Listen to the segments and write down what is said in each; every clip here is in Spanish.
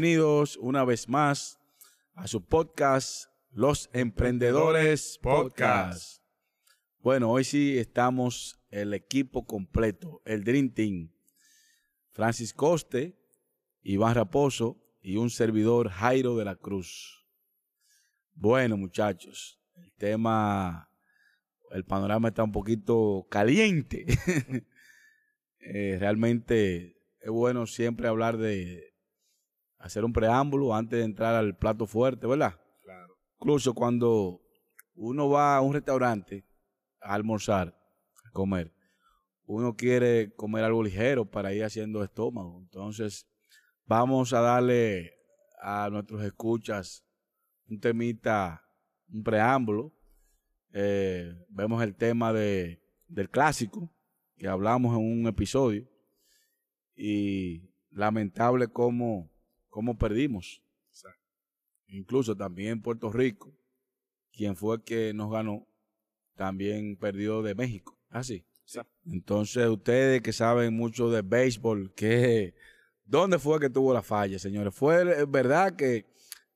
Bienvenidos una vez más a su podcast, Los Emprendedores Podcast. Bueno, hoy sí estamos el equipo completo, el Dream Team. Francis Coste, Iván Raposo y un servidor Jairo de la Cruz. Bueno, muchachos, el tema, el panorama está un poquito caliente. Eh, realmente es bueno siempre hablar de hacer un preámbulo antes de entrar al plato fuerte, ¿verdad? Claro. Incluso cuando uno va a un restaurante a almorzar, a comer, uno quiere comer algo ligero para ir haciendo estómago. Entonces, vamos a darle a nuestros escuchas un temita, un preámbulo. Eh, vemos el tema de, del clásico, que hablamos en un episodio, y lamentable cómo, cómo perdimos. Exacto. Incluso también Puerto Rico, quien fue el que nos ganó, también perdió de México. Así. Exacto. Entonces, ustedes que saben mucho de béisbol, ¿qué, ¿dónde fue que tuvo la falla, señores? ¿Fue verdad que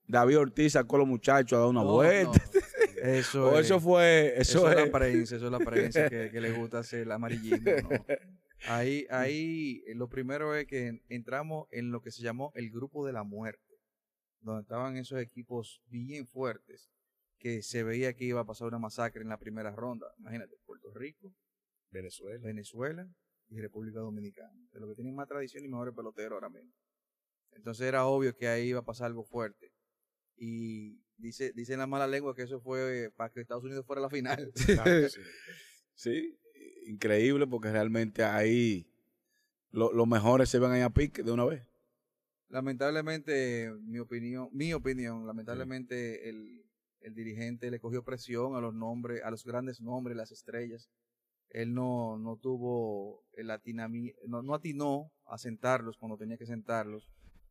David Ortiz sacó a los muchachos a dar una No, vuelta? no. Eso, ¿O es, eso fue, eso, eso es es, la prensa, eso es la prensa que, que le gusta hacer el amarillismo. ¿no? Ahí, ahí eh, lo primero es que en- entramos en lo que se llamó el grupo de la muerte, donde estaban esos equipos bien fuertes, que se veía que iba a pasar una masacre en la primera ronda. Imagínate, Puerto Rico, Venezuela. Venezuela y República Dominicana, de los que tienen más tradición y mejores peloteros ahora mismo. Entonces era obvio que ahí iba a pasar algo fuerte. Y dice, dicen la mala lengua que eso fue para que Estados Unidos fuera a la final. Exacto, sí. sí, increíble porque realmente ahí lo- los mejores se van ahí a pique de una vez. lamentablemente, mi opinión, mi opinión, lamentablemente el, el dirigente le cogió presión a los nombres, a los grandes nombres, las estrellas. Él no, no tuvo el atinami, no, no atinó a sentarlos cuando tenía que sentarlos.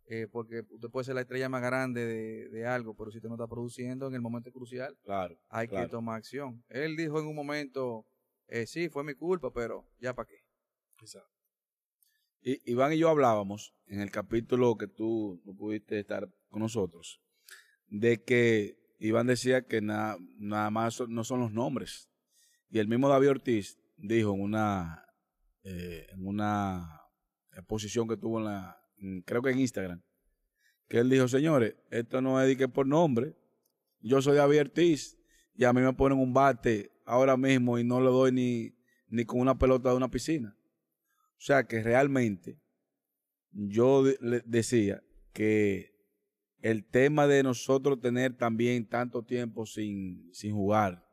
eh, porque usted puede ser la estrella más grande de, de algo, pero si usted no está produciendo en el momento crucial, Claro. hay claro. que tomar acción. Él dijo en un momento, eh, sí, fue mi culpa, pero ya para qué. Exacto. I- Iván y yo hablábamos en el capítulo que tú no pudiste estar con nosotros, de que Iván decía que na- nada más no son los nombres. Y el mismo David Ortiz dijo en una, eh, en una exposición que tuvo en la, creo que en Instagram, que él dijo, señores, esto no es de que por nombre, yo soy David Ortiz y a mí me ponen un bate ahora mismo y no le doy ni, ni con una pelota de una piscina. O sea que realmente yo de- le decía que el tema de nosotros tener también tanto tiempo sin, sin jugar,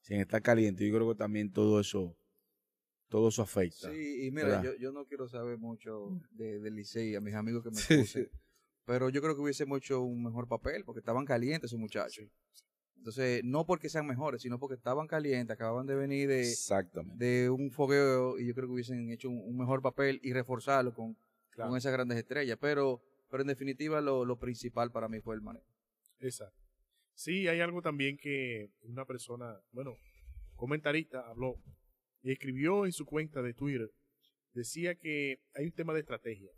sin estar caliente, yo creo que también todo eso, todo eso afecta. Sí, y mira, yo, yo no quiero saber mucho de, del Licey, a mis amigos que me Sí, sí. pero yo creo que hubiésemos hecho un mejor papel, porque estaban calientes esos muchachos. Entonces, no porque sean mejores, sino porque estaban calientes, acababan de venir de, Exactamente. de un fogueo, y yo creo que hubiesen hecho un, un mejor papel y reforzarlo con, Claro. con esas grandes estrellas. Pero, pero en definitiva, lo, lo principal para mí fue el manejo. Exacto. Sí, hay algo también que una persona, bueno, comentarista habló y escribió en su cuenta de Twitter, decía que hay un tema de estrategia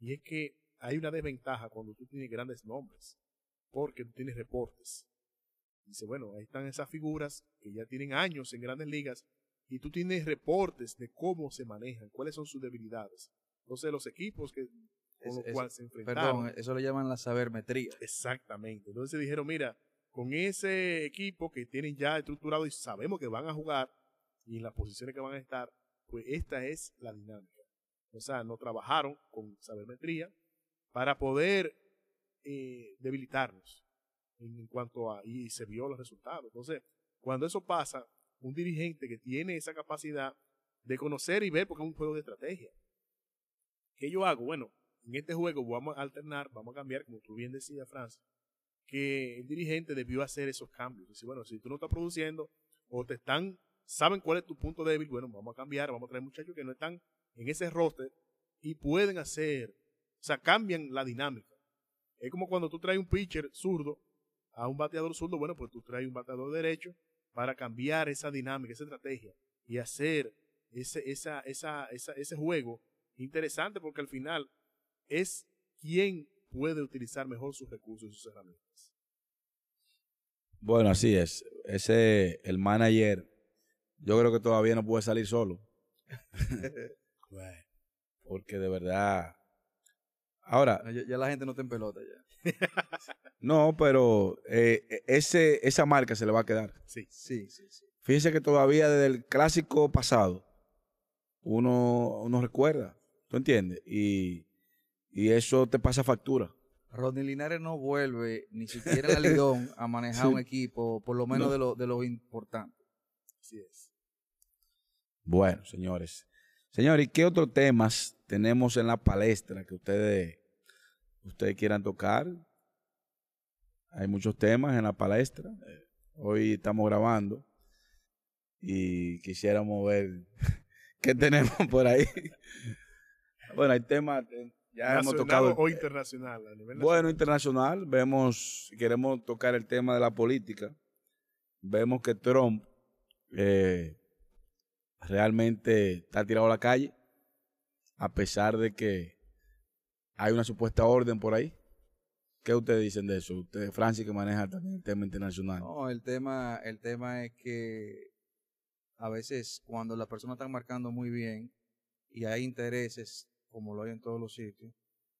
y es que hay una desventaja cuando tú tienes grandes nombres, porque tú tienes reportes. Dice, bueno, ahí están esas figuras que ya tienen años en grandes ligas y tú tienes reportes de cómo se manejan, cuáles son sus debilidades. Entonces, los equipos que, con Es- los es- cuales se enfrentaron. Perdón, eso le llaman la sabermetría. Exactamente. Entonces dijeron, mira, con ese equipo que tienen ya estructurado y sabemos que van a jugar y en las posiciones que van a estar, pues esta es la dinámica. O sea, no trabajaron con sabermetría para poder eh, debilitarnos en, cuanto a, y se vio los resultados. Entonces, cuando eso pasa, un dirigente que tiene esa capacidad de conocer y ver, porque es un juego de estrategia. ¿Qué yo hago? Bueno, en este juego vamos a alternar, vamos a cambiar, como tú bien decías, Francis, que el dirigente debió hacer esos cambios. Dice, bueno, si tú no estás produciendo o te están, saben cuál es tu punto débil, bueno, vamos a cambiar, vamos a traer muchachos que no están en ese roster y pueden hacer, o sea, cambian la dinámica. Es como cuando tú traes un pitcher zurdo a un bateador zurdo, bueno, pues tú traes un bateador derecho para cambiar esa dinámica, esa estrategia y hacer ese, esa, esa, esa, ese juego interesante porque al final es quien puede utilizar mejor sus recursos y sus herramientas. Bueno, así es. Ese, el manager, yo creo que todavía no puede salir solo. Porque de verdad. Ahora, Ya, ya la gente no está en pelota ya. No, pero eh, ese, esa marca se le va a quedar. Sí. Sí, sí, sí. Fíjense que todavía desde el clásico pasado, uno, uno recuerda, ¿tú entiendes? Y, y eso te pasa factura. Rodney Linares no vuelve ni siquiera en la Lidón a manejar Sí. un equipo, por lo menos No. de, lo, de lo importante. Así es. Bueno, señores. Señores, ¿y qué otros temas tenemos en la palestra que ustedes, ustedes quieran tocar? Hay muchos temas en la palestra. Hoy estamos grabando y quisiéramos ver qué tenemos por ahí. Bueno, hay temas, ya hemos tocado. o internacional. A nivel Bueno, nacional. internacional, vemos, si queremos tocar el tema de la política, vemos que Trump eh, realmente está tirado a la calle, a pesar de que hay una supuesta orden por ahí. ¿Qué ustedes dicen de eso? Usted, Francis, que maneja también el tema internacional. No, el tema, el tema es que a veces cuando las personas están marcando muy bien y hay intereses, como lo hay en todos los sitios,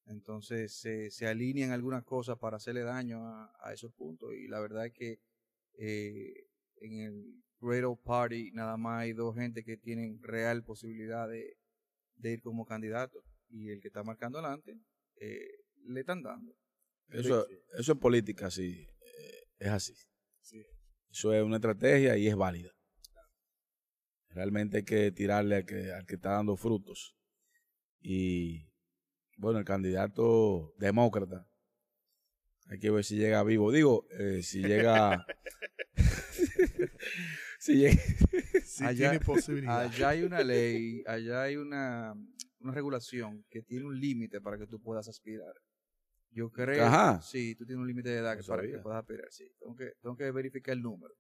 entonces se, se alinean algunas cosas para hacerle daño a, esos puntos. Y la verdad es que eh, en el Great Party nada más hay dos gente que tienen real posibilidad de, de ir como candidato. Y el que está marcando adelante, eh, le están dando. Eso, eso es política, sí, eh, es así. Sí. Eso es una estrategia y es válida. Realmente hay que tirarle al que, al que está dando frutos. Y bueno, el candidato demócrata, hay que ver si llega vivo. Digo, eh, si llega... si llega... Sí Allá- tiene posibilidad. Allá hay una ley, allá hay una, una regulación que tiene un límite para que tú puedas aspirar. Yo creo, Ajá. sí, tú tienes un límite de edad No que para que sabía. puedas aspirar, sí. Tengo que, tengo que verificar el número.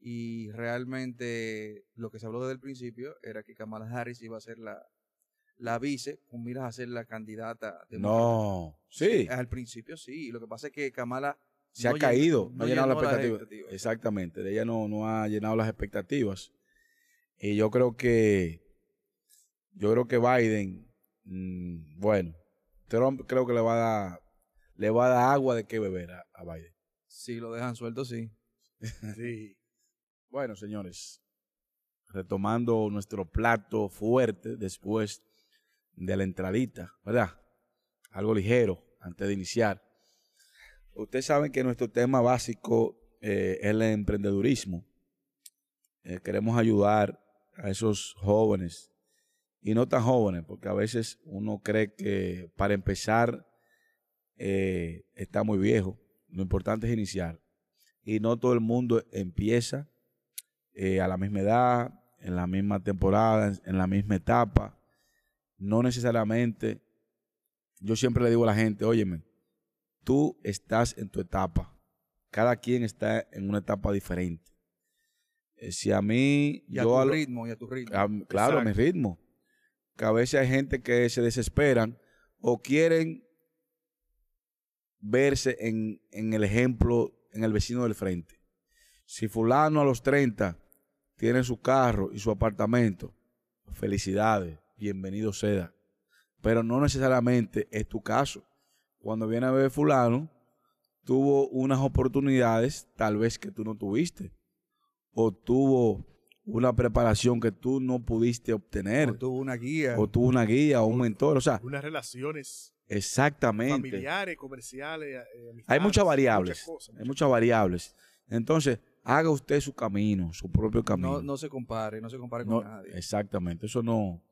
Y realmente lo que se habló desde el principio era que Kamala Harris iba a ser la, la vice, con miras a ser la candidata. demócrata. No, sí, Al principio sí, lo que pasa es que Kamala se no ha caído, no, ha llenado las expectativas. expectativas. Exactamente, de ella no, no ha llenado las expectativas. Y yo creo que, yo creo que Biden, mm, bueno, Trump creo que le va a dar, le va a dar agua de qué beber a, a Biden. Si lo dejan suelto, sí. Sí. Bueno, señores, retomando nuestro plato fuerte después de la entradita, ¿verdad? Algo ligero antes de iniciar. Ustedes saben que nuestro tema básico eh, es el emprendedurismo. Eh, queremos ayudar a esos jóvenes y no tan jóvenes, porque a veces uno cree que para empezar eh, está muy viejo. Lo importante es iniciar. Y no todo el mundo empieza eh, a la misma edad, en la misma temporada, en, la misma etapa. No necesariamente. Yo siempre le digo a la gente, óyeme, tú estás en tu etapa. Cada quien está en una etapa diferente. Eh, si a mí, Y a yo tu a lo- ritmo, y a tu ritmo. a- claro, a mi ritmo. Que a veces hay gente que se desesperan o quieren verse en, el ejemplo, en el vecino del frente. Si fulano a los 30 tiene su carro y su apartamento, felicidades, bienvenido sea. Pero no necesariamente es tu caso. Cuando viene a ver fulano, tuvo unas oportunidades tal vez que tú no tuviste. O tuvo una preparación que tú no pudiste obtener. O tuvo una guía. O tuvo una guía o un mentor. O sea, Unas relaciones exactamente. familiares, comerciales, eh, Hay amistades, muchas variables. muchas cosas, hay muchas variables. Entonces, haga usted su camino, su propio camino. no, no se compare, no se compare No, con nadie. Exactamente. Eso no,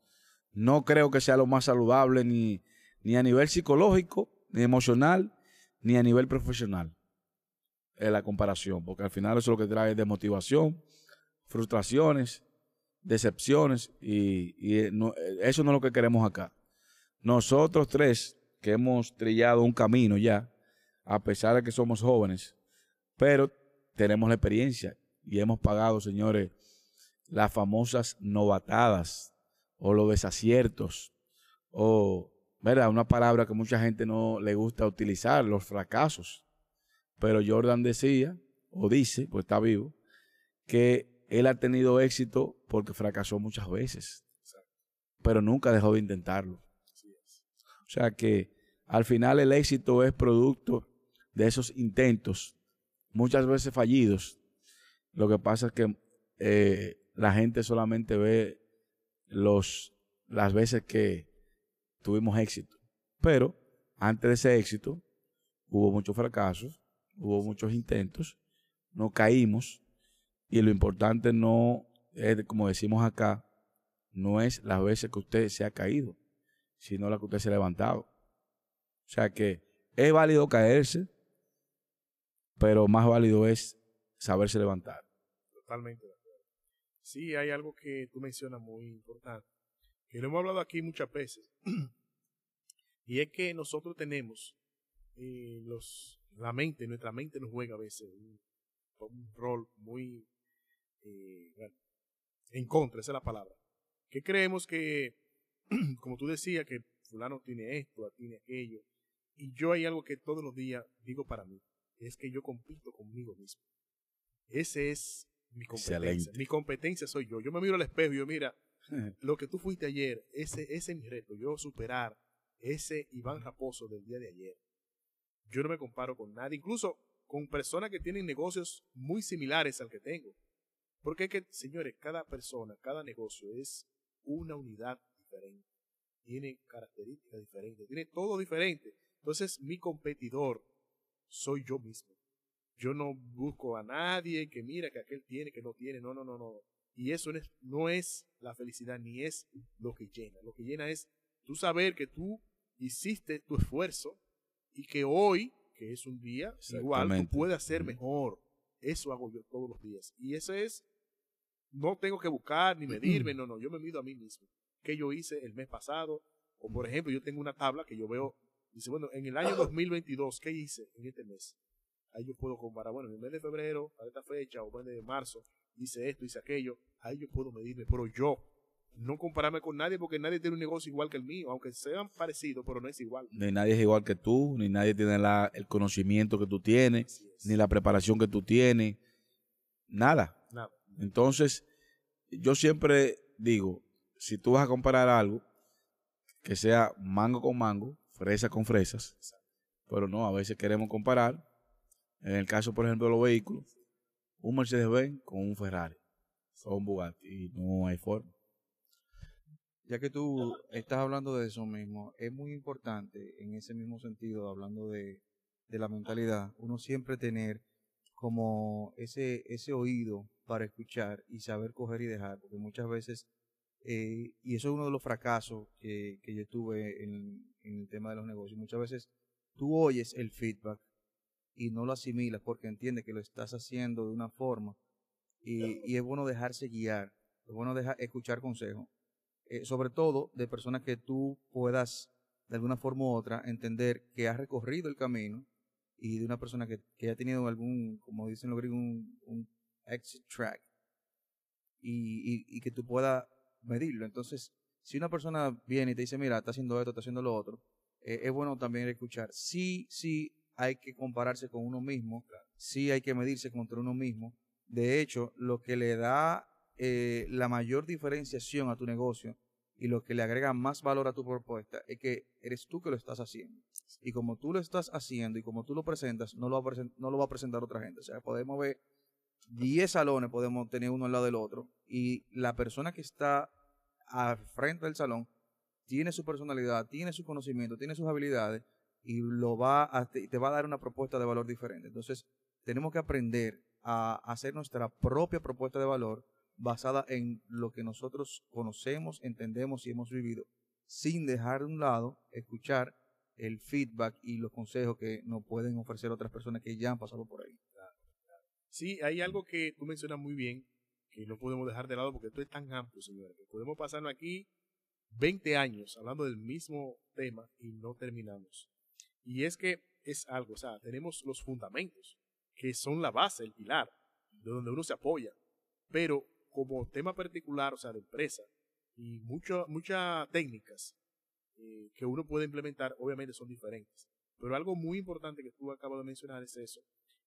no creo que sea lo más saludable ni, ni a nivel psicológico, ni emocional, ni a nivel profesional. Es la comparación, porque al final eso lo que trae es desmotivación, frustraciones, decepciones, y, eh, eh, eso no es lo que queremos acá. Nosotros tres, que hemos trillado un camino ya, a pesar de que somos jóvenes, pero tenemos la experiencia y hemos pagado, señores, las famosas novatadas o los desaciertos o ¿verdad? Una palabra que mucha gente no le gusta utilizar, los fracasos. Pero Jordan decía, o dice, pues está vivo, que él ha tenido éxito porque fracasó muchas veces. Pero nunca dejó de intentarlo. O sea que al final el éxito es producto de esos intentos, muchas veces fallidos. Lo que pasa es que eh, la gente solamente ve los, las veces que tuvimos éxito. Pero antes de ese éxito hubo muchos fracasos, hubo muchos intentos, no caímos y lo importante no es, como decimos acá, no es las veces que usted se ha caído, sino las que usted se ha levantado. O sea que es válido caerse, pero más válido es saberse levantar. Totalmente de acuerdo. Sí, hay algo que tú mencionas muy importante, que lo hemos hablado aquí muchas veces, y es que nosotros tenemos eh, los, la mente, nuestra mente nos juega a veces un, un rol muy eh, en contra, esa es la palabra. Que creemos que, como tú decías, que fulano tiene esto, tiene aquello, y yo hay algo que todos los días digo para mí, es que yo compito conmigo mismo. Ese es mi competencia. Mi competencia soy yo. Yo me miro al espejo y yo, mira, lo que tú fuiste ayer, ese, ese es mi reto. Yo superar ese Iván Raposo del día de ayer. Yo no me comparo con nadie, incluso con personas que tienen negocios muy similares al que tengo. Porque es que, señores, cada persona, cada negocio es una unidad diferente. Tiene características diferentes, tiene todo diferente. Entonces, mi competidor soy yo mismo. Yo no busco a nadie que mira que aquel tiene, que no tiene. No, no, no, no. Y eso no es, no es la felicidad, ni es lo que llena. Lo que llena es tú saber que tú hiciste tu esfuerzo y que hoy, que es un día, igual tú puedes hacer mejor. Eso hago yo todos los días. Y eso es, no tengo que buscar ni medirme, no, no, yo me mido a mí mismo. ¿Qué yo hice el mes pasado? O por ejemplo, yo tengo una tabla que yo veo, dice, bueno, en el año 2022, ¿qué hice en este mes? Ahí yo puedo comparar, bueno, en el mes de febrero, a esta fecha, o en el mes de marzo, hice esto, hice aquello, ahí yo puedo medirme, pero yo, no compararme con nadie porque nadie tiene un negocio igual que el mío, aunque sean parecidos, pero no es igual. Ni nadie es igual que tú, ni nadie tiene la, el conocimiento que tú tienes, ni la preparación que tú tienes, nada. Nada. Entonces, yo siempre digo, si tú vas a comparar algo, que sea mango con mango, fresa con fresas, pero no, a veces queremos comparar, en el caso, por ejemplo, de los vehículos, un Mercedes-Benz con un Ferrari o un Bugatti, y no hay forma. Ya que tú estás hablando de eso mismo, es muy importante en ese mismo sentido, hablando de, la mentalidad, uno siempre tener como ese, ese oído para escuchar y saber coger y dejar, porque muchas veces, eh, y eso es uno de los fracasos que, que yo tuve en, en, el tema de los negocios, muchas veces tú oyes el feedback y no lo asimilas porque entiendes que lo estás haciendo de una forma y, y es bueno dejarse guiar, es bueno dejar, escuchar consejos eh, sobre todo de personas que tú puedas de alguna forma u otra entender que has recorrido el camino y de una persona que, que ha tenido algún, como dicen los griegos, un, exit track y, y, que tú puedas medirlo. Entonces, si una persona viene y te dice, mira, está haciendo esto, está haciendo lo otro, eh, es bueno también escuchar. Sí, sí, hay que compararse con uno mismo, sí hay que medirse contra uno mismo. De hecho, lo que le da eh, la mayor diferenciación a tu negocio y lo que le agrega más valor a tu propuesta es que eres tú que lo estás haciendo. Y como tú lo estás haciendo y como tú lo presentas, no lo va a, presentar otra gente. O sea, podemos ver 10 salones, podemos tener uno al lado del otro, y la persona que está al frente del salón tiene su personalidad, tiene su conocimiento, tiene sus habilidades y lo va te va a dar una propuesta de valor diferente. Entonces, tenemos que aprender a hacer nuestra propia propuesta de valor basada en lo que nosotros conocemos, entendemos y hemos vivido, sin dejar de un lado escuchar el feedback y los consejos que nos pueden ofrecer otras personas que ya han pasado por ahí. Sí, hay algo que tú mencionas muy bien, que no podemos dejar de lado porque esto es tan amplio, señores, que podemos pasarnos aquí 20 años hablando del mismo tema y no terminamos. Y es que es algo, o sea, tenemos los fundamentos, que son la base, el pilar, de donde uno se apoya. Pero como tema particular, o sea, de empresa, y muchas técnicas, eh, que uno puede implementar, obviamente son diferentes. Pero algo muy importante que tú acabas de mencionar es eso,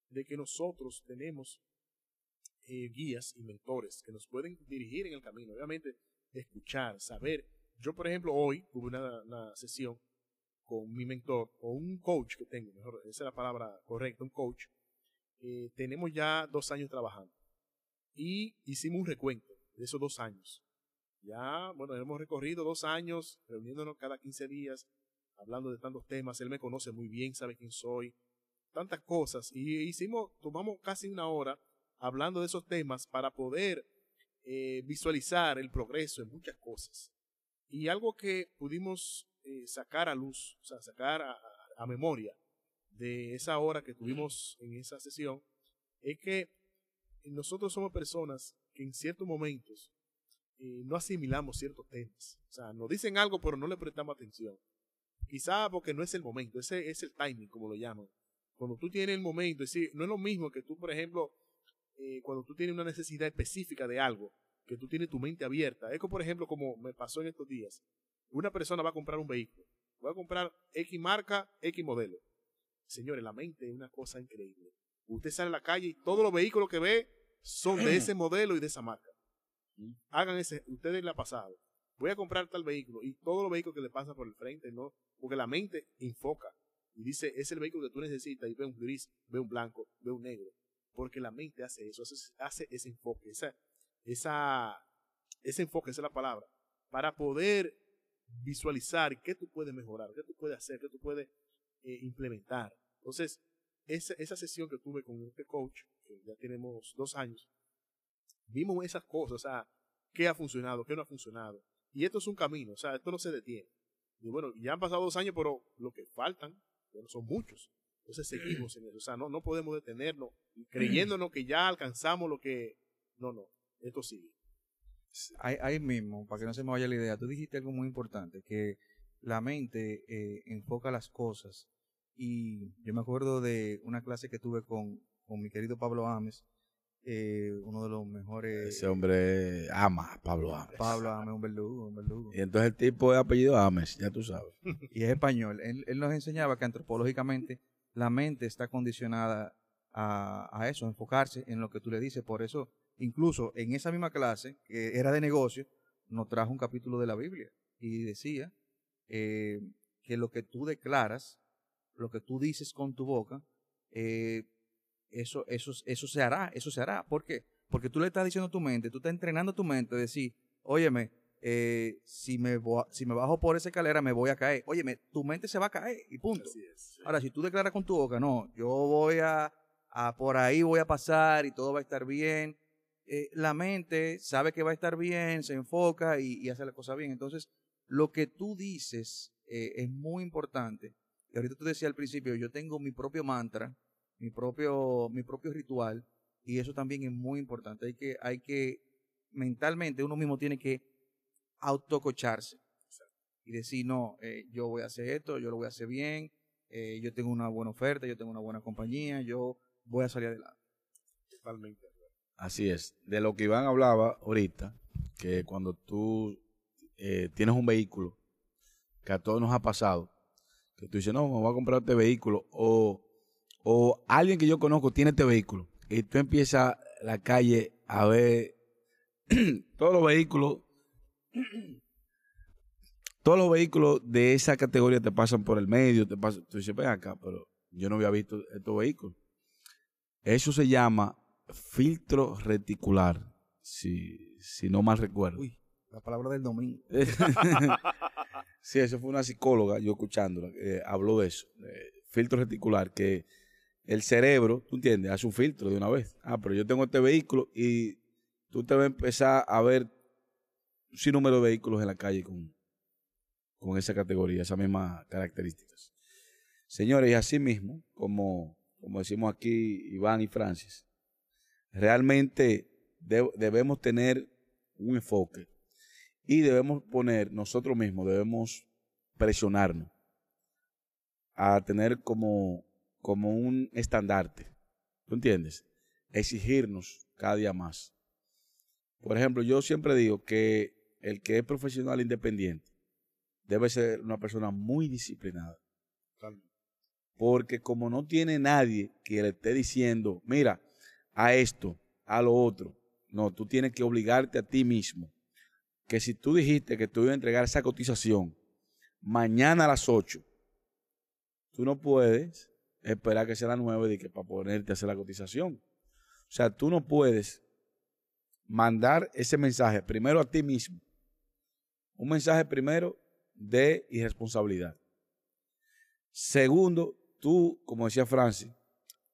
de que nosotros tenemos eh, guías y mentores que nos pueden dirigir en el camino. Obviamente, escuchar, saber. Yo, por ejemplo, hoy tuve una, sesión con mi mentor o un coach que tengo, mejor, esa es la palabra correcta, un coach. Tenemos ya dos años trabajando y hicimos un recuento de esos dos años. Ya, bueno, hemos recorrido dos años reuniéndonos cada 15 días, hablando de tantos temas. Él me conoce muy bien, sabe quién soy, tantas cosas. Y hicimos, tomamos casi una hora hablando de esos temas para poder eh, visualizar el progreso en muchas cosas. Y algo que pudimos eh, sacar a luz, o sea, sacar a, a, memoria de esa hora que tuvimos en esa sesión, es que nosotros somos personas que en ciertos momentos eh, no asimilamos ciertos temas. O sea, nos dicen algo, pero no le prestamos atención. Quizá porque no es el momento, ese es el timing, como lo llaman. Cuando tú tienes el momento, es decir, no es lo mismo que tú, por ejemplo, eh, cuando tú tienes una necesidad específica de algo, que tú tienes tu mente abierta. Es como, por ejemplo, como me pasó en estos días. Una persona va a comprar un vehículo. Va a comprar X marca, X modelo. Señores, la mente es una cosa increíble. Usted sale a la calle y todos los vehículos que ve son de ese modelo y de esa marca. Hagan ese, ustedes le ha pasado. Voy a comprar tal vehículo y todos los vehículos que le pasan por el frente, ¿no? Porque la mente enfoca y dice, es el vehículo que tú necesitas y ve un gris, ve un blanco, ve un negro. Porque la mente hace eso, hace, hace ese enfoque, esa, esa, ese enfoque, esa es la palabra, para poder visualizar qué tú puedes mejorar, qué tú puedes hacer, qué tú puedes eh, implementar. Entonces, esa, esa sesión que tuve con este coach, que ya tenemos dos años, vimos esas cosas, o sea, qué ha funcionado, qué no ha funcionado. Y esto es un camino, o sea, esto no se detiene. Y bueno, ya han pasado dos años, pero lo que faltan, bueno, son muchos. Entonces seguimos en eso. O sea, no, no podemos detenernos creyéndonos que ya alcanzamos lo que... No, no, esto sigue. Ahí, ahí mismo, para que no se me vaya la idea, tú dijiste algo muy importante, que la mente eh, enfoca las cosas. Y yo me acuerdo de una clase que tuve con, con mi querido Pablo Ames, eh, uno de los mejores. Ese hombre ama Pablo Ames. Pablo Ames, un verdugo, un verdugo. Y entonces el tipo es apellido Ames, ya tú sabes. y es español. Él, él, nos enseñaba que antropológicamente la mente está condicionada a, a, eso, a enfocarse en lo que tú le dices. Por eso, incluso en esa misma clase, que era de negocio, nos trajo un capítulo de la Biblia y decía eh, que lo que tú declaras, lo que tú dices con tu boca, eh, eso, eso, eso se hará, eso se hará. ¿Por qué? Porque tú le estás diciendo a tu mente, tú estás entrenando tu mente a decir, óyeme, eh, si, me si me bajo por esa escalera me voy a caer. Óyeme, tu mente se va a caer y punto. Así es, sí. Ahora, si tú declaras con tu boca, no, yo voy a, a por ahí voy a pasar y todo va a estar bien. Eh, la mente sabe que va a estar bien, se enfoca y, y hace la cosa bien. Entonces, lo que tú dices eh, es muy importante. Y ahorita tú decías al principio, yo tengo mi propio mantra, mi propio, mi propio ritual, y eso también es muy importante. Hay que, hay que, mentalmente uno mismo tiene que autococharse y decir, no, eh, yo voy a hacer esto, yo lo voy a hacer bien, eh, yo tengo una buena oferta, yo tengo una buena compañía, yo voy a salir adelante. Totalmente. Así es. De lo que Iván hablaba ahorita, que cuando tú eh, tienes un vehículo, que a todos nos ha pasado, que tú dices, no, me voy a comprar este vehículo, o, o alguien que yo conozco tiene este vehículo, y tú empiezas la calle a ver todos los vehículos, todos los vehículos de esa categoría te pasan por el medio, te pasan, tú dices, ven acá, pero yo no había visto estos vehículos. Eso se llama filtro reticular, si, si no mal recuerdo. Uy, la palabra del domingo. sí, eso fue una psicóloga, yo escuchándola, eh, habló de eso. Eh, filtro reticular, que el cerebro, tú entiendes, hace un filtro de una vez. Ah, pero yo tengo este vehículo y tú te vas a empezar a ver un sinnúmero de vehículos en la calle con, con esa categoría, esas mismas características. Señores, y así mismo, como, como decimos aquí Iván y Francis, realmente de, debemos tener un enfoque y debemos poner, nosotros mismos debemos presionarnos a tener como, como un estandarte, ¿tú entiendes? Exigirnos cada día más. Por ejemplo, yo siempre digo que el que es profesional independiente debe ser una persona muy disciplinada. Porque como no tiene nadie que le esté diciendo, mira, a esto, a lo otro, no, tú tienes que obligarte a ti mismo. Que si tú dijiste que tú ibas a entregar esa cotización mañana a las 8, tú no puedes esperar que sea las 9 de que para ponerte a hacer la cotización. O sea, tú no puedes mandar ese mensaje primero a ti mismo. Un mensaje primero de irresponsabilidad. Segundo, tú, como decía Francis,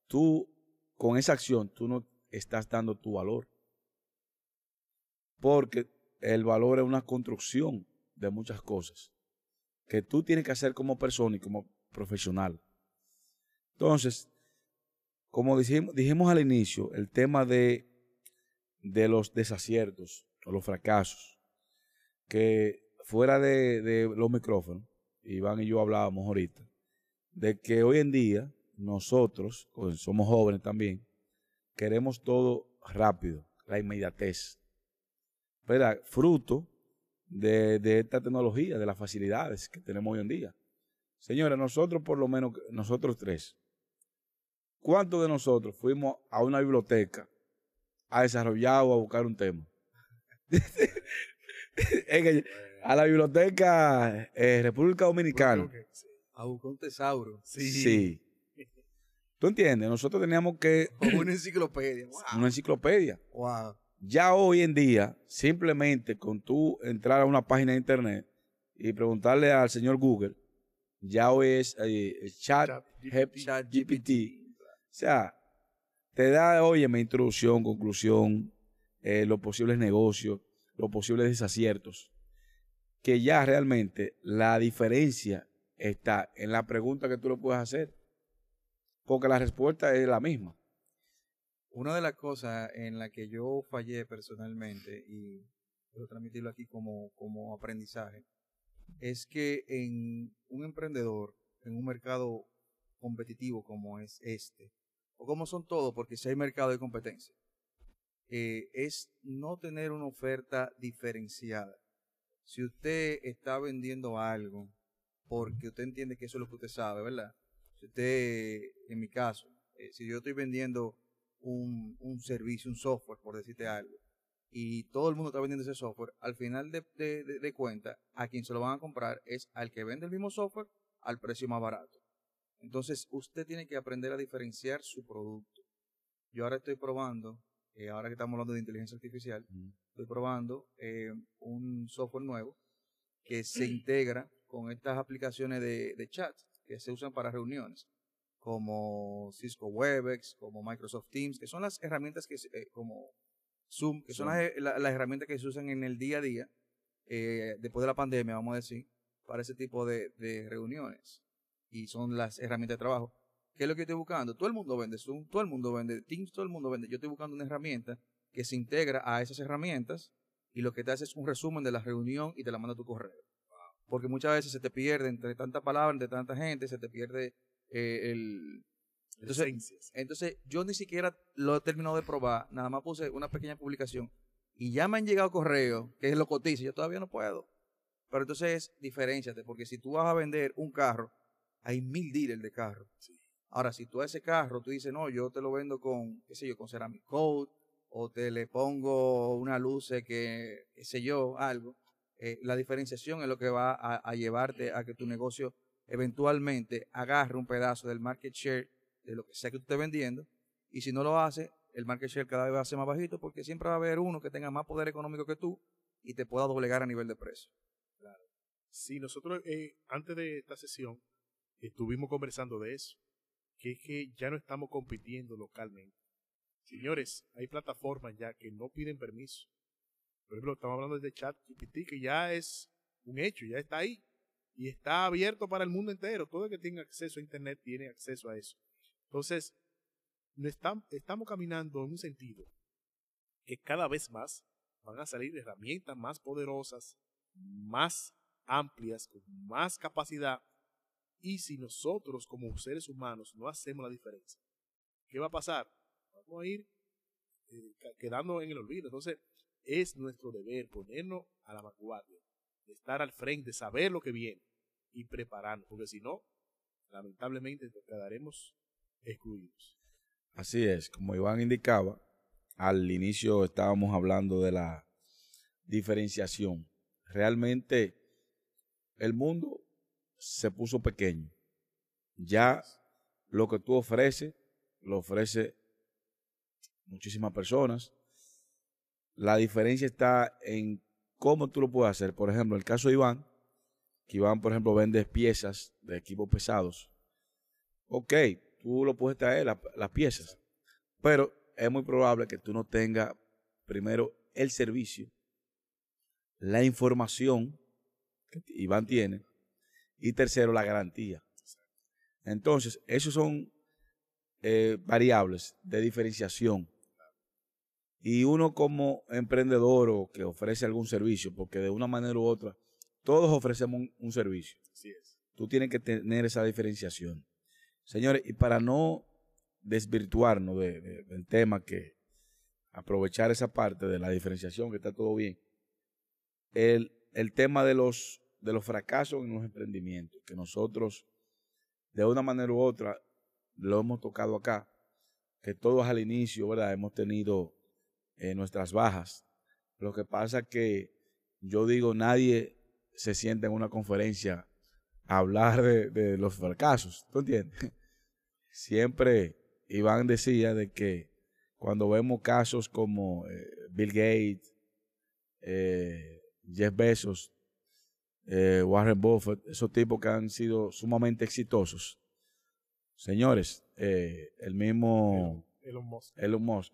tú con esa acción, tú no estás dando tu valor. Porque el valor es una construcción de muchas cosas que tú tienes que hacer como persona y como profesional. Entonces, como dijimos, al inicio, el tema de, de los desaciertos o los fracasos, que fuera de, de los micrófonos, Iván y yo hablábamos ahorita, de que hoy en día nosotros, pues, somos jóvenes también, queremos todo rápido, la inmediatez. ¿Verdad? Fruto de, de esta tecnología, de las facilidades que tenemos hoy en día. Señores, nosotros por lo menos, nosotros tres, ¿cuántos de nosotros fuimos a una biblioteca a desarrollar o a buscar un tema? A la biblioteca eh, República Dominicana. A buscar un tesauro. Sí. ¿Tú entiendes? Nosotros teníamos que una enciclopedia. Wow. una enciclopedia. Wow. Ya hoy en día, simplemente con tú entrar a una página de internet y preguntarle al señor Google, ya hoy es eh, el chat, Chat G- Chat GPT. Sea, te da, oye, mi introducción, conclusión, eh, los posibles negocios, los posibles desaciertos. Que ya realmente la diferencia está en la pregunta que tú le puedes hacer. Porque la respuesta es la misma. Una de las cosas en la que yo fallé personalmente, y quiero transmitirlo aquí como, como aprendizaje, es que en un emprendedor, en un mercado competitivo como es este, o como son todos, porque si hay mercado de competencia, eh, es no tener una oferta diferenciada. Si usted está vendiendo algo porque usted entiende que eso es lo que usted sabe, ¿verdad? Si usted, en mi caso, eh, si yo estoy vendiendo un, un servicio, un software, por decirte algo, y todo el mundo está vendiendo ese software, al final de, de, de, de cuenta, a quien se lo van a comprar es al que vende el mismo software al precio más barato. Entonces, usted tiene que aprender a diferenciar su producto. Yo ahora estoy probando, eh, ahora que estamos hablando de inteligencia artificial, estoy probando eh, un software nuevo que se integra con estas aplicaciones de, de chat que se usan para reuniones, como Cisco Webex, como Microsoft Teams, que son las herramientas que, se- eh, como Zoom, que son las, la- las herramientas que se usan en el día a día, eh, después de la pandemia, vamos a decir, para ese tipo de, de reuniones. Y son las herramientas de trabajo. ¿Qué es lo que estoy buscando? Todo el mundo vende Zoom, todo el mundo vende Teams, todo el mundo vende. Yo estoy buscando una herramienta que se integra a esas herramientas y lo que te hace es un resumen de la reunión y te la manda a tu correo. Porque muchas veces se te pierde entre tanta palabra, entre tanta gente, se te pierde eh, el... Entonces, entonces, yo ni siquiera lo he terminado de probar, nada más puse una pequeña publicación y ya me han llegado correos que lo cotiza, yo todavía no puedo. Pero entonces, diferenciate, porque si tú vas a vender un carro, hay mil dealers de carro. Ahora, si tú a ese carro, tú dices, no, yo te lo vendo con, qué sé yo, con ceramic coat, o te le pongo una luz que, qué sé yo, algo, eh, la diferenciación es lo que va a, a llevarte a que tu negocio eventualmente agarre un pedazo del market share de lo que sea que tú estés vendiendo, y si no lo hace, el market share cada vez va a ser más bajito porque siempre va a haber uno que tenga más poder económico que tú y te pueda doblegar a nivel de precio. Sí, nosotros eh, antes de esta sesión estuvimos conversando de eso, que es que ya no estamos compitiendo localmente. Señores, hay plataformas ya que no piden permiso. Por ejemplo, estamos hablando de chat GPT, que ya es un hecho, ya está ahí. Y está abierto para el mundo entero. Todo el que tenga acceso a Internet tiene acceso a eso. Entonces, no estamos caminando en un sentido que cada vez más van a salir herramientas más poderosas, más amplias, con más capacidad. Y si nosotros como seres humanos no hacemos la diferencia, ¿qué va a pasar? Vamos a ir eh, quedando en el olvido. Entonces, es nuestro deber ponernos a la vanguardia estar al frente, saber lo que viene y prepararnos, porque si no, lamentablemente quedaremos excluidos. Así es, como Iván indicaba, al inicio estábamos hablando de la diferenciación. Realmente el mundo se puso pequeño. Ya lo que tú ofreces, lo ofrece muchísimas personas. La diferencia está en cómo tú lo puedes hacer. Por ejemplo, el caso de Iván, que Iván, por ejemplo, vende piezas de equipos pesados. Ok, tú lo puedes traer, las piezas, pero es muy probable que tú no tengas primero el servicio, la información que Iván tiene, y tercero, la garantía. Entonces, esos son eh, variables de diferenciación. Y uno como emprendedor o que ofrece algún servicio, porque de una manera u otra, todos ofrecemos un, servicio. Así es. Tú tienes que tener esa diferenciación. Señores, y para no desvirtuarnos del tema que aprovechar esa parte de la diferenciación, que está todo bien, el, el tema de los de los fracasos en los emprendimientos, que nosotros de una manera u otra lo hemos tocado acá, que todos al inicio, ¿verdad? Hemos tenido eh, nuestras bajas. Lo que pasa que yo digo, nadie se sienta en una conferencia a hablar de, los fracasos, ¿tú entiendes? Siempre Iván decía de que cuando vemos casos como eh, Bill Gates, eh, Jeff Bezos, eh, Warren Buffett, esos tipos que han sido sumamente exitosos. Señores, eh, el mismo Elon, Musk.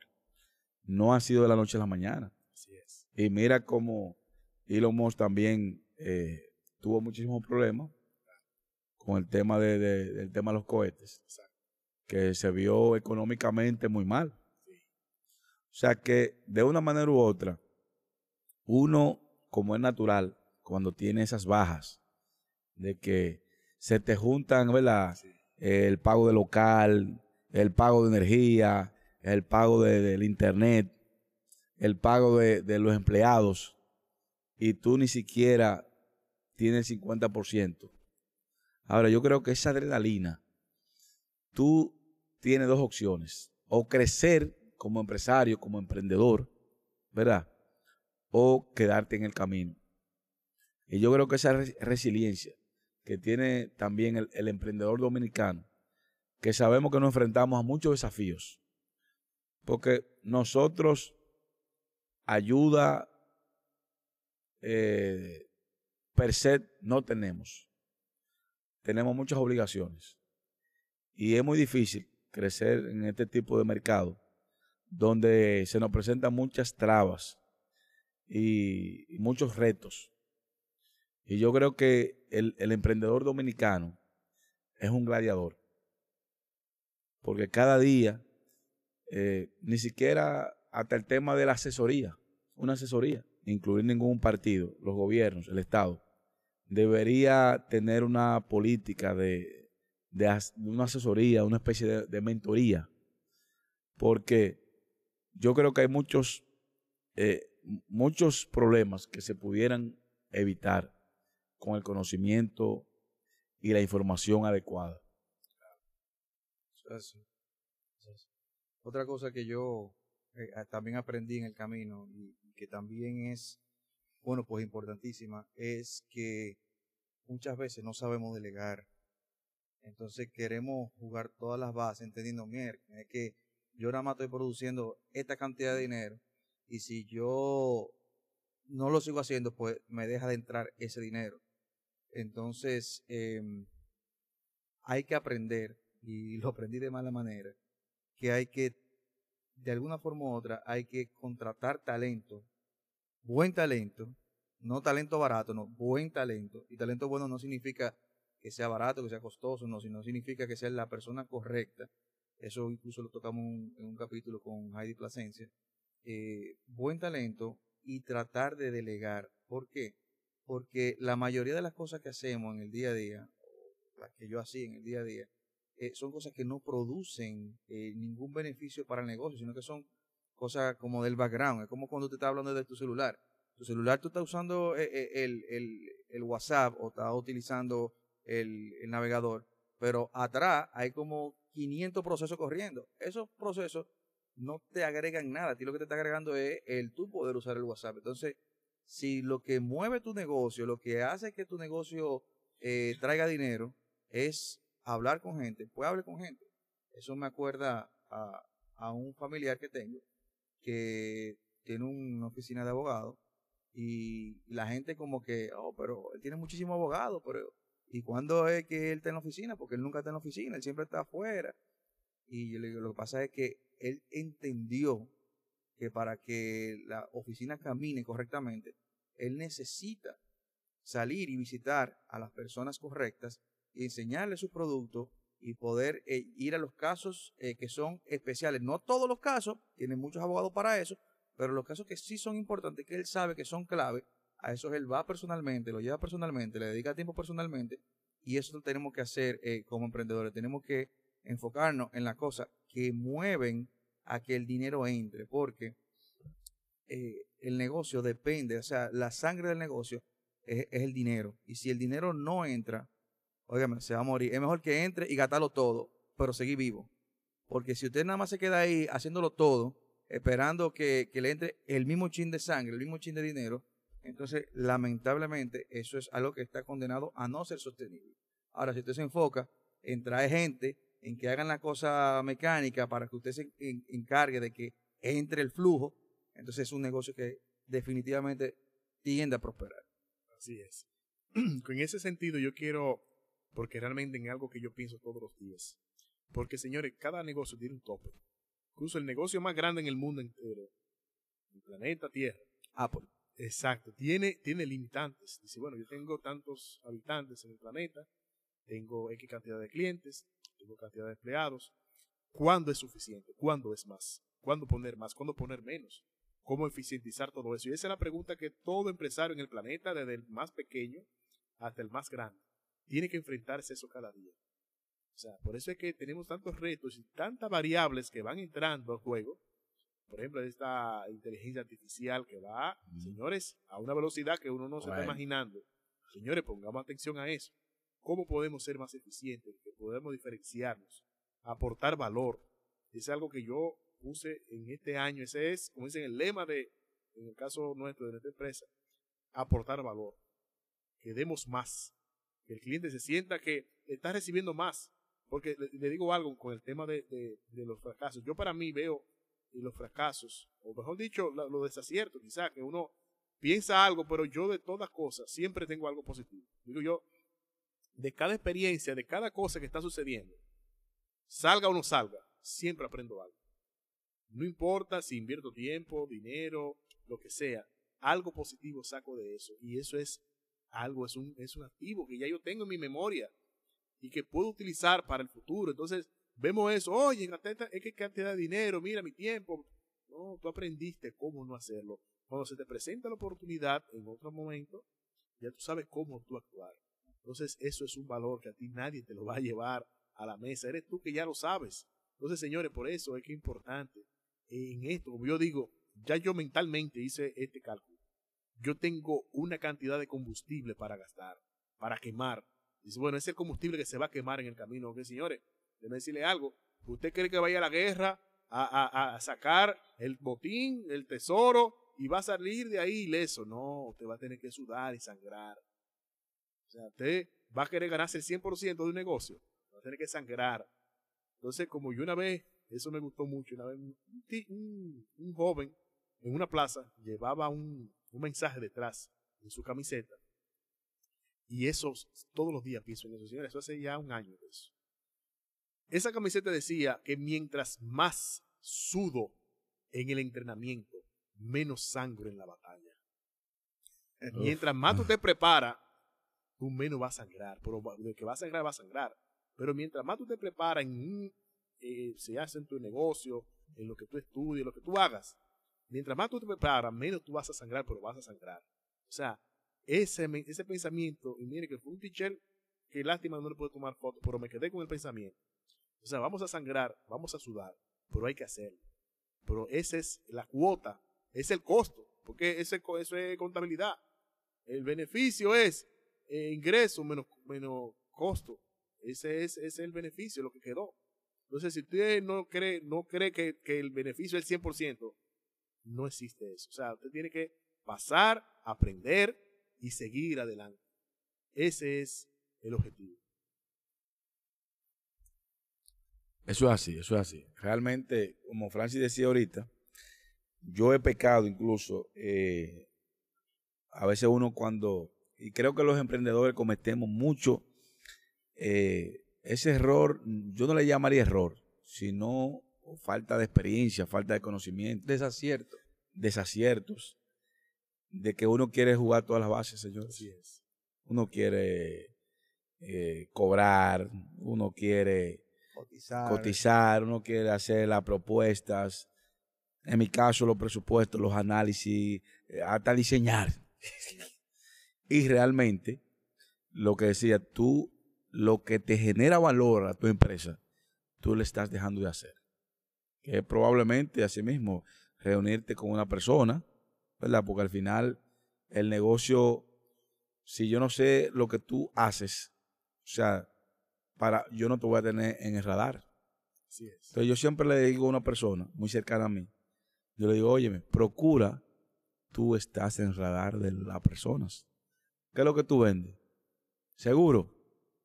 no ha sido de la noche a la mañana. Y mira cómo Elon Musk también eh, tuvo muchísimos problemas con el tema de, del tema de los cohetes, que se vio económicamente muy mal. O sea que de una manera u otra, uno, como es natural, cuando tiene esas bajas, de que se te juntan, ¿verdad? El pago de local, el pago de energía, el pago de, del internet, el pago de, de, los empleados, y tú ni siquiera tienes el 50%. Ahora, yo creo que esa adrenalina, tú tienes dos opciones, o crecer como empresario, como emprendedor, ¿verdad? O quedarte en el camino. Y yo creo que esa resiliencia que tiene también el, emprendedor dominicano, que sabemos que nos enfrentamos a muchos desafíos, porque nosotros ayuda eh, per se no tenemos. Tenemos muchas obligaciones. Y es muy difícil crecer en este tipo de mercado donde se nos presentan muchas trabas y muchos retos. Y yo creo que el, emprendedor dominicano es un gladiador. Porque cada día, eh, ni siquiera hasta el tema de la asesoría, una asesoría, incluir ningún partido, los gobiernos, el Estado, debería tener una política de, una asesoría, una especie de, mentoría. Porque yo creo que hay muchos, eh, muchos problemas que se pudieran evitar con el conocimiento y la información adecuada. Otra cosa que yo eh, también aprendí en el camino y, que también es, bueno, pues importantísima, es que muchas veces no sabemos delegar. Entonces queremos jugar todas las bases entendiendo, mira, es que yo nada más estoy produciendo esta cantidad de dinero y si yo no lo sigo haciendo, pues me deja de entrar ese dinero. Entonces, em, hay que aprender, y lo aprendí de mala manera, que hay que, de alguna forma u otra, hay que contratar talento, buen talento, no talento barato, no, buen talento. Y talento bueno no significa que sea barato, que sea costoso, no, sino significa que sea la persona correcta. Eso incluso lo tocamos en un capítulo con Heidi Plasencia. Eh, buen talento y tratar de delegar. ¿Por qué? Porque la mayoría de las cosas que hacemos en el día a día, las que yo hacía en el día a día, eh, son cosas que no producen eh, ningún beneficio para el negocio, sino que son cosas como del background. Es como cuando te estás hablando de tu celular. tu celular tú estás usando eh, el, el- el WhatsApp o estás utilizando el, el navegador, pero atrás hay como 500 procesos corriendo. Esos procesos no te agregan nada. A ti lo que te está agregando es el tú poder usar el WhatsApp. Entonces, si lo que mueve tu negocio, lo que hace que tu negocio eh, traiga dinero, es hablar con gente, pues hable con gente. Eso me acuerda a, un familiar que tengo que tiene una oficina de abogado y la gente como que, oh, pero él tiene muchísimos abogados, pero ¿y cuándo es que él está en la oficina? Porque él nunca está en la oficina, él siempre está afuera. Y yo le digo, lo que pasa es que él entendió que para que la oficina camine correctamente, él necesita salir y visitar a las personas correctas y enseñarles sus productos y poder eh, ir a los casos eh, que son especiales. No todos los casos, tienen muchos abogados para eso, pero los casos que sí son importantes, que él sabe que son clave, a esos él va personalmente, lo lleva personalmente, le dedica tiempo personalmente, y eso tenemos que hacer eh, como emprendedores. Tenemos que enfocarnos en las cosas que mueven a que el dinero entre, porque el negocio depende, o sea, la sangre del negocio es, el dinero. Y si el dinero no entra, óigame, se va a morir. Es mejor que entre y gastarlo todo, pero seguir vivo. Porque si usted nada más se queda ahí haciéndolo todo, esperando que, que le entre el mismo chin de sangre, el mismo chin de dinero, entonces lamentablemente eso es algo que está condenado a no ser sostenible. Ahora, si usted se enfoca en traer gente, en que hagan la cosa mecánica para que usted se en- encargue de que entre el flujo, entonces es un negocio que definitivamente tiende a prosperar. Así es. Con ese sentido yo quiero, porque realmente en algo que yo pienso todos los días. Porque señores, cada negocio tiene un tope. Incluso el negocio más grande en el mundo entero, el planeta Tierra, Apple. Exacto, tiene, tiene limitantes. Dice, bueno, yo tengo tantos habitantes en el planeta, tengo X cantidad de clientes, tengo cantidad de empleados. ¿Cuándo es suficiente? ¿Cuándo es más? ¿Cuándo poner más? ¿Cuándo poner menos? ¿Cómo eficientizar todo eso? Y esa es la pregunta que todo empresario en el planeta, desde el más pequeño hasta el más grande, tiene que enfrentarse eso cada día. O sea, por eso es que tenemos tantos retos y tantas variables que van entrando al juego por ejemplo, esta inteligencia artificial que va, señores, a una velocidad que uno no se está Bueno. imaginando. Señores, pongamos atención a eso. ¿Cómo podemos ser más eficientes? Que podemos diferenciarnos, aportar valor. Es algo que yo puse en este año. Ese es, como dicen, el lema de, en el caso nuestro, de nuestra empresa, aportar valor. Que demos más. Que el cliente se sienta que está recibiendo más. Porque le, digo algo con el tema de, de- de los fracasos. Yo para mí veo y los fracasos, o mejor dicho, los desaciertos, quizás que uno piensa algo, pero yo de todas cosas siempre tengo algo positivo. Digo yo, de cada experiencia, de cada cosa que está sucediendo, salga o no salga, siempre aprendo algo. No importa si invierto tiempo, dinero, lo que sea, algo positivo saco de eso. Y eso es algo, es un, es un activo que ya yo tengo en mi memoria y que puedo utilizar para el futuro. Entonces, vemos eso, oye, es que cantidad de dinero, mira mi tiempo. No, tú aprendiste cómo no hacerlo. Cuando se te presenta la oportunidad en otro momento, ya tú sabes cómo tú actuar. Entonces, eso es un valor que a ti nadie te lo va a llevar a la mesa. Eres tú que ya lo sabes. Entonces, señores, por eso es que es importante en esto, como yo digo, ya yo mentalmente hice este cálculo. Yo tengo una cantidad de combustible para gastar, para quemar. Dice, bueno, ese combustible que se va a quemar en el camino. Ok, señores, déjeme decirle algo. ¿Usted cree que vaya a la guerra a, a- a sacar el botín, el tesoro, y va a salir de ahí ileso? No, usted va a tener que sudar y sangrar. O sea, usted va a querer ganarse el 100% de un negocio. Va a tener que sangrar. Entonces, como yo una vez, eso me gustó mucho, una vez un, un- un joven en una plaza llevaba un, un mensaje detrás en su camiseta. Y eso todos los días pienso en eso, señores. Eso hace ya un año de eso. Esa camiseta decía que mientras más sudo en el entrenamiento, menos sangre en la batalla. Mientras más tú te preparas, tú menos vas a sangrar. Pero de que va a sangrar, va a sangrar. Pero mientras más tú te preparas en un, eh, se hace en tu negocio, en lo que tú estudies, lo que tú hagas, mientras más tú te preparas, menos tú vas a sangrar, pero vas a sangrar. O sea, ese, ese pensamiento, y mire que fue un teacher que lástima no le puedo tomar fotos, pero me quedé con el pensamiento. O sea, vamos a sangrar, vamos a sudar, pero hay que hacerlo. Pero esa es la cuota, es el costo, porque ese, eso es contabilidad. El beneficio es eh, ingreso menos, menos costo. Ese es, ese es el beneficio, lo que quedó. Entonces, si usted no cree, no cree que, el beneficio es el 100%, no existe eso. O sea, usted tiene que pasar, aprender y seguir adelante. Ese es el objetivo. Eso es así, eso es así. Realmente, como Francis decía ahorita, yo he pecado incluso, eh, a veces uno cuando, y creo que los emprendedores cometemos mucho eh, ese error, yo no le llamaría error, sino falta de experiencia, falta de conocimiento, Desacierto. desaciertos, de que uno quiere jugar todas las bases, señores. Así es. Uno quiere eh, cobrar, uno quiere Cotizar. cotizar, uno quiere hacer las propuestas, en mi caso los presupuestos, los análisis, eh, hasta diseñar. y realmente, lo que decía, tú, lo que te genera valor a tu empresa, tú le estás dejando de hacer. Que probablemente, asimismo, reunirte con una persona, ¿verdad? Porque al final, el negocio, si yo no sé lo que tú haces, o sea, para, yo no te voy a tener en el radar. Así es. Entonces yo siempre le digo a una persona muy cercana a mí, yo le digo, óyeme, procura, tú estás en el radar de las personas. ¿Qué es lo que tú vendes? ¿Seguro?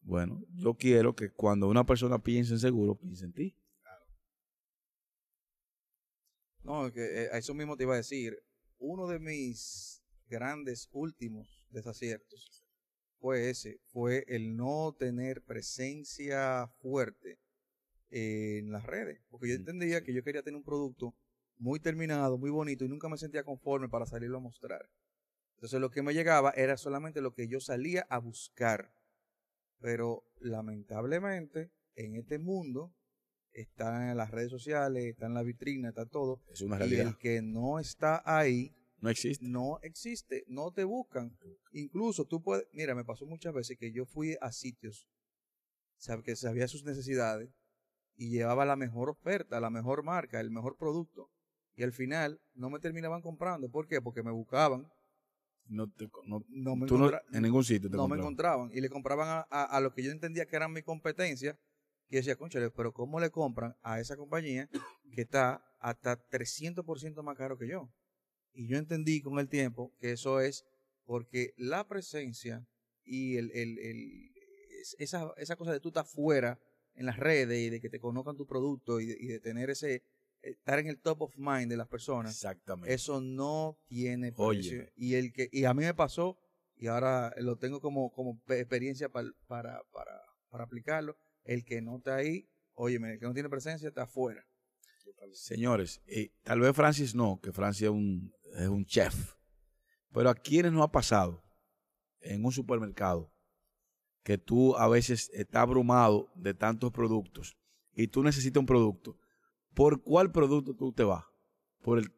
Bueno, yo quiero que cuando una persona piense en seguro, piense en ti. No, que eh, a eso mismo te iba a decir. Uno de mis grandes últimos desaciertos fue ese, fue el no tener presencia fuerte en las redes. Porque yo Mm, entendía que yo quería tener un producto muy terminado, muy bonito, y nunca me sentía conforme para salirlo a mostrar. Entonces lo que me llegaba era solamente lo que yo salía a buscar. Pero lamentablemente, en este mundo, está en las redes sociales, está en la vitrina, está todo. Es una Y realidad. el que no está ahí, No existe. no existe, no te buscan. Incluso tú puedes, mira, me pasó muchas veces que yo fui a sitios que sabía sus necesidades y llevaba la mejor oferta, la mejor marca, el mejor producto. Y al final no me terminaban comprando. ¿Por qué? Porque me buscaban, No te- no- no me, tú no- encontra- en ningún sitio te no me encontraba. encontraban y le compraban a, a, a lo que yo entendía que eran mi competencia. Y decía, conchale, pero ¿cómo le compran a esa compañía que está hasta 300% más caro que yo? Y yo entendí con el tiempo que eso es porque la presencia y el, el- el- es- esa, esa cosa de tú estar fuera en las redes y de que te conozcan tu producto y de, y de tener ese, estar en el top of mind de las personas, Exactamente. eso no tiene Oye. precio. Y el que y a mí me pasó y ahora lo tengo como como pe- experiencia para para para aplicarlo. El que no está ahí, óyeme, el que no tiene presencia está afuera. Señores, eh, tal vez Francis no, que Francis es un, es un chef. Pero a quienes no ha pasado en un supermercado que tú a veces estás abrumado de tantos productos y tú necesitas un producto, ¿por cuál producto tú te vas? Por el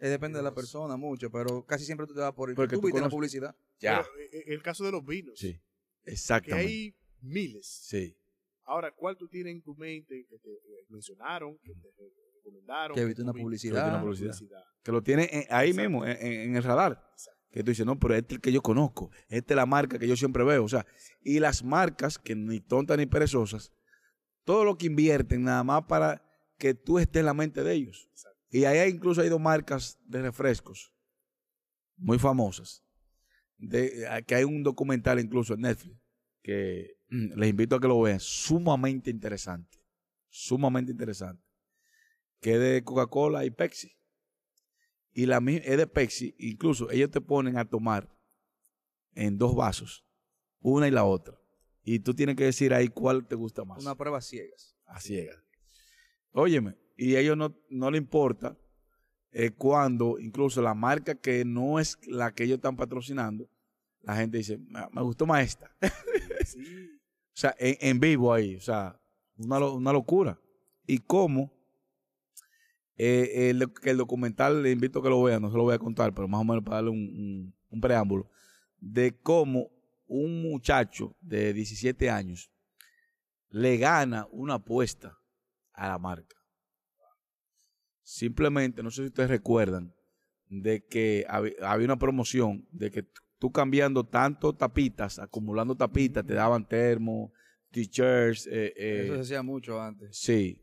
Eh, depende de la persona mucho, pero casi siempre tú te vas por el Porque que tú tú viste la conoces- publicidad. ya. Pero, eh, el caso de los vinos. Sí, Que exactamente. hay miles. Sí. Ahora, ¿cuál tú tienes en tu mente que te eh, mencionaron, que te eh, recomendaron? Que viste una publicidad. una publicidad. Que lo tiene en- ahí Exacto. mismo, en, en- en el radar. Exacto. Que tú dices, no, pero este es el que yo conozco. Esta es la marca que yo siempre veo. O sea, y las marcas, que ni tontas ni perezosas, todo lo que invierten nada más para que tú estés en la mente de ellos. Exacto. Y ahí incluso hay dos marcas de refrescos muy famosas. De, eh, que hay un documental incluso en Netflix que mm, les invito a que lo vean. Sumamente interesante. Sumamente interesante. Que es de Coca-Cola y Pepsi. Y la es de Pepsi. Incluso ellos te ponen a tomar en dos vasos. Una y la otra. Y tú tienes que decir ahí cuál te gusta más Una prueba ciegas. a ciegas. Óyeme, y a ellos no, no le importa eh, cuando incluso la marca que no es la que ellos están patrocinando, la gente dice, me, me gustó más esta. Sí. O sea, en, en vivo ahí, o sea, una, una locura. Y cómo eh, el, que el documental, le invito a que lo vean, no se lo voy a contar, pero más o menos para darle un, un- un preámbulo, de cómo un muchacho de 17 años le gana una apuesta a la marca. Simplemente, no sé si ustedes recuerdan, de que hab- había una promoción de que tú cambiando tanto tapitas, acumulando tapitas, te daban termo, t-shirts, eh, eh, Eso se hacía mucho antes. sí.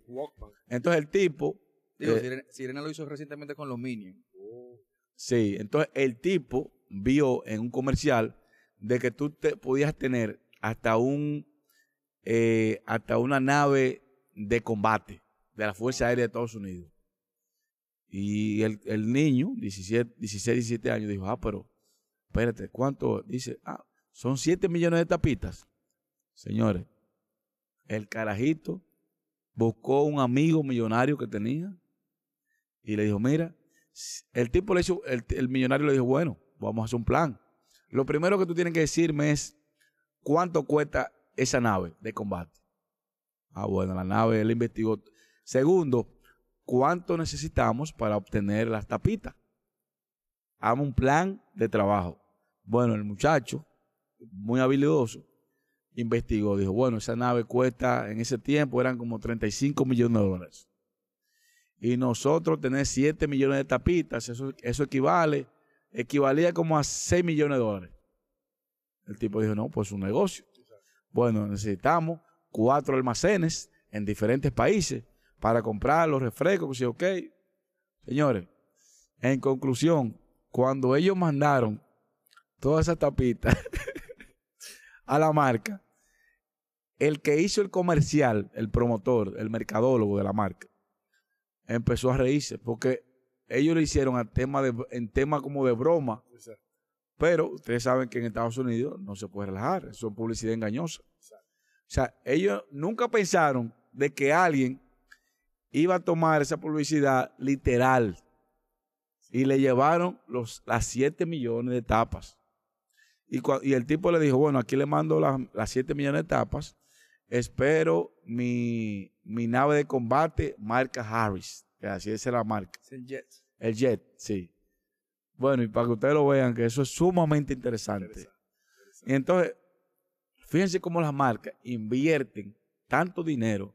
Entonces el tipo, Digo, eh, Sirena, Sirena lo hizo recientemente con los Minions. sí, entonces el tipo vio en un comercial de que tú te podías tener hasta un hasta una nave de combate de la Fuerza Aérea de Estados Unidos. Y el, el niño, 17, 16, 17 años, dijo, ah, pero espérate, ¿cuánto? Dice, ah, son 7 millones de tapitas. Señores, el carajito buscó un amigo millonario que tenía y le dijo, mira, el tipo le hizo, el, el millonario le dijo, bueno, vamos a hacer un plan. Lo primero que tú tienes que decirme es cuánto cuesta esa nave de combate. Ah, bueno, la nave él investigó. Segundo, cuánto necesitamos para obtener las tapitas. Hagamos un plan de trabajo. Bueno, el muchacho, muy habilidoso, investigó. Dijo, bueno, esa nave cuesta, en ese tiempo eran como 35 millones de dólares. Y nosotros tener 7 millones de tapitas, eso, eso equivale, equivalía como a 6 millones de dólares. El tipo dijo, no, pues un negocio. Bueno, necesitamos cuatro almacenes en diferentes países para comprar los refrescos, sí, ok. Señores, en conclusión, cuando ellos mandaron todas esas tapitas a la marca, el que hizo el comercial, el promotor, el mercadólogo de la marca, empezó a reírse porque ellos lo hicieron a tema de, en tema como de broma, Exacto. pero ustedes saben que en Estados Unidos no se puede relajar, eso es publicidad engañosa. O sea, ellos nunca pensaron de que alguien iba a tomar esa publicidad literal y le llevaron los, las 7 millones de tapas. Y, el tipo le dijo, bueno, aquí le mando las, las 7 millones de tapas, espero mi, mi nave de combate marca Harris, que así es la marca. Es el Jet. El jet, sí. Bueno, y para que ustedes lo vean, que eso es sumamente interesante. Interesante, Y entonces, fíjense cómo las marcas invierten tanto dinero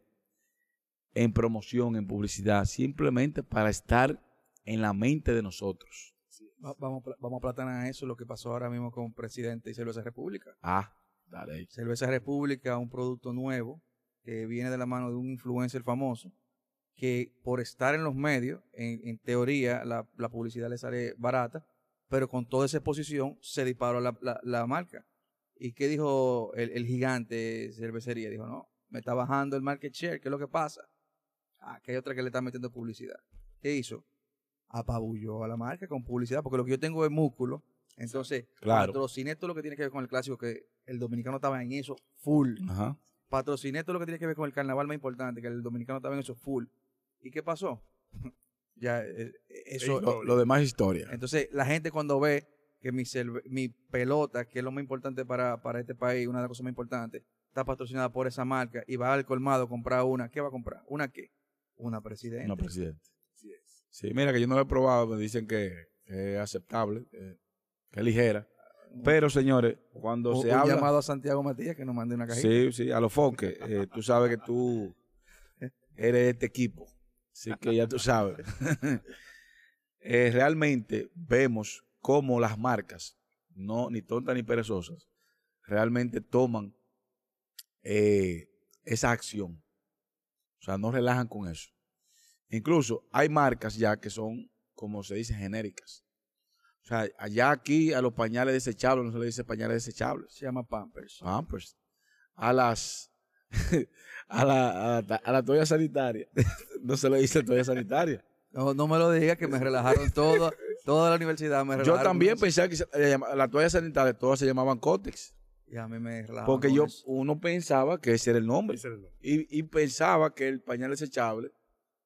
en promoción, en publicidad, simplemente para estar en la mente de nosotros. Va- vamos, vamos a platanar eso, lo que pasó ahora mismo con Presidente y Cerveza República. Ah, dale. Cerveza República, un producto nuevo que viene de la mano de un influencer famoso que por estar en los medios, en, en teoría la, la publicidad le sale barata, pero con toda esa exposición se disparó la, la- la marca. ¿Y qué dijo el, el gigante cervecería? Dijo, no, me está bajando el market share, ¿qué es lo que pasa? Ah, que hay otra que le está metiendo publicidad. ¿Qué hizo? Apabulló a la marca con publicidad, porque lo que yo tengo es músculo. Entonces, Claro. patrociné todo lo que tiene que ver con el clásico, que el dominicano estaba en eso full. Ajá. Patrociné todo lo que tiene que ver con el carnaval más importante, que el dominicano estaba en eso full. ¿Y qué pasó? ya, eh, eso. Lo- Lo, lo demás es historia. Entonces, la gente cuando ve que mi, pelota, que es lo más importante para, para este país, una de las cosas más importantes, está patrocinada por esa marca y va al colmado a comprar una, ¿qué va a comprar? ¿Una qué? Una presidente. No, presidente. Así es. Sí, mira que yo no lo he probado, me dicen que, que es aceptable, que, que es ligera. Pero, señores, cuando Un- se un habla... llamado a Santiago Matías que nos mande una cajita. Sí, sí, a los foques. Eh, tú sabes que tú eres de este equipo. Así que ya tú sabes. Eh, realmente vemos cómo las marcas, no ni tontas ni perezosas, realmente toman eh, esa acción. O sea, no relajan con eso. Incluso hay marcas ya que son, como se dice, genéricas. O sea, allá aquí a los pañales desechables no se le dice pañales desechables. Se llama Pampers. Pampers. A las a la, a la, a la toalla sanitaria. no se le dice toalla sanitaria. No, no me lo digas que me relajaron todo, toda la universidad me Yo también pensaba que se- le llama- la toalla sanitaria todas se llamaban Cotex. Y a mí me Porque yo, eso. uno pensaba que ese era el nombre. Ese era el nombre. Y, y pensaba que el pañal desechable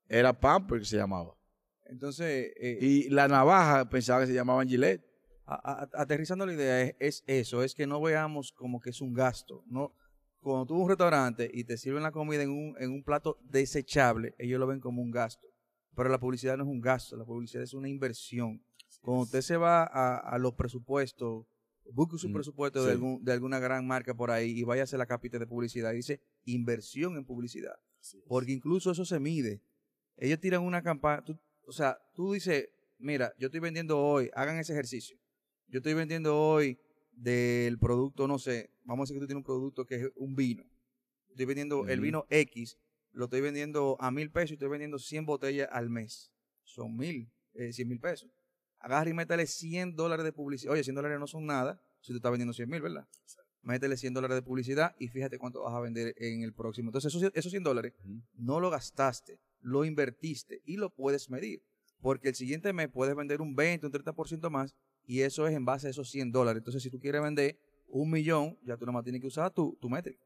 era Pampers que se llamaba. Entonces, eh, Y la navaja pensaba que se llamaban Gillette. a- a- aterrizando la idea es, es eso, es que no veamos como que es un gasto. No, cuando tú vas a un restaurante y te sirven la comida en un, en un plato desechable, ellos lo ven como un gasto. Pero la publicidad no es un gasto, la publicidad es una inversión. Cuando usted se va a, a los presupuestos, busque su Mm, presupuesto sí. de, algún, de alguna gran marca por ahí y vaya a hacer la capita de publicidad. y Dice inversión en publicidad. Porque incluso eso se mide. Ellos tiran una campaña, tú- o sea, tú dices, mira, yo estoy vendiendo hoy, hagan ese ejercicio. Yo estoy vendiendo hoy del producto, no sé, vamos a decir que tú tienes un producto que es un vino. Estoy vendiendo el vino X, lo estoy vendiendo a mil pesos y estoy vendiendo 100 botellas al mes. Son mil, eh, 100 mil pesos. Agarra y métale 100 dólares de publicidad. Oye, 100 dólares no son nada si tú estás vendiendo 100 mil, ¿verdad? Métele 100 dólares de publicidad y fíjate cuánto vas a vender en el próximo. Entonces, esos, esos 100 dólares no lo gastaste, lo invertiste y lo puedes medir. Porque el siguiente mes puedes vender un 20, un 30% más y eso es en base a esos 100 dólares. Entonces, si tú quieres vender un millón, ya tú nomás tienes que usar tu, tu métrica.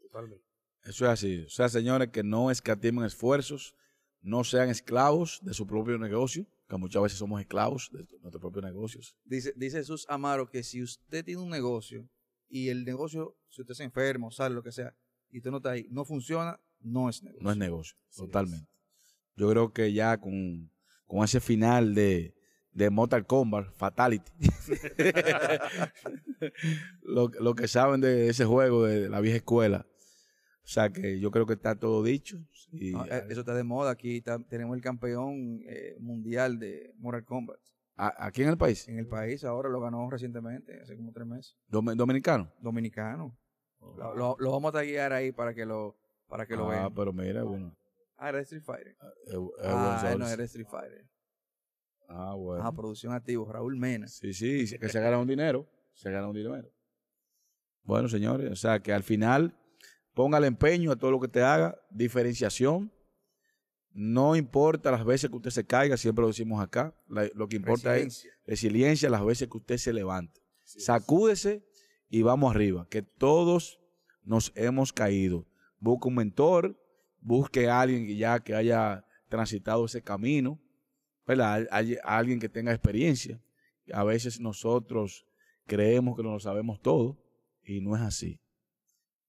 Totalmente. Eso es así. O sea, señores, que no escatimen esfuerzos, no sean esclavos de su propio negocio, que muchas veces somos esclavos de nuestros propios negocios. Dice, dice Jesús Amaro que si usted tiene un negocio y el negocio, si usted se enferma o sale, lo que sea, y usted no está ahí, no funciona, no es negocio. No es negocio, totalmente. Yo creo que ya con, con ese final de, de Mortal Kombat, Fatality, lo, lo que saben de ese juego de la vieja escuela, sea que yo creo que está todo dicho. Y, No, eh, eso está de moda. Aquí está- tenemos el campeón eh, mundial de Mortal Kombat. aquí en el país, En el país ahora lo ganó recientemente, hace como tres meses. Dom- dominicano. Dominicano. Lo, lo- lo vamos a guiar ahí para que lo, para que lo ah, vean. pero mira, bueno. Ah, era Street Fighter. es buen Ah, no, era Street Fighter. Ah, bueno. Ah, producción activo, Raúl Mena. Sí, sí, sí, que se gana un dinero. Se gana un dinero. Bueno, señores, o sea que al final póngale empeño a todo lo que te haga, diferenciación. No importa las veces que usted se caiga, siempre lo decimos acá. la- lo que importa es Resiliencia. las veces que usted se levante. Sacúdese y vamos arriba, que todos nos hemos caído. Busque un mentor, busque a alguien que ya que haya transitado ese camino, a alguien que tenga experiencia. A veces nosotros creemos que no lo sabemos todo y no es así.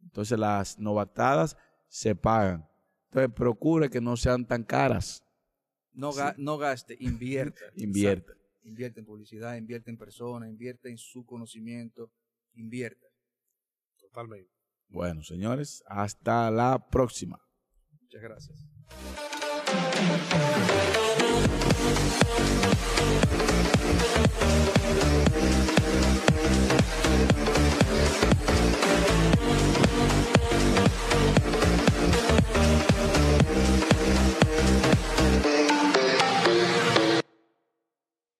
Entonces las novatadas se pagan. Entonces procure que no sean tan caras. No, ga- no gaste, invierta. Invierta. Invierte en publicidad, invierte en personas, invierte en su conocimiento, invierta. Totalmente. Bueno, señores, hasta la próxima. Muchas gracias.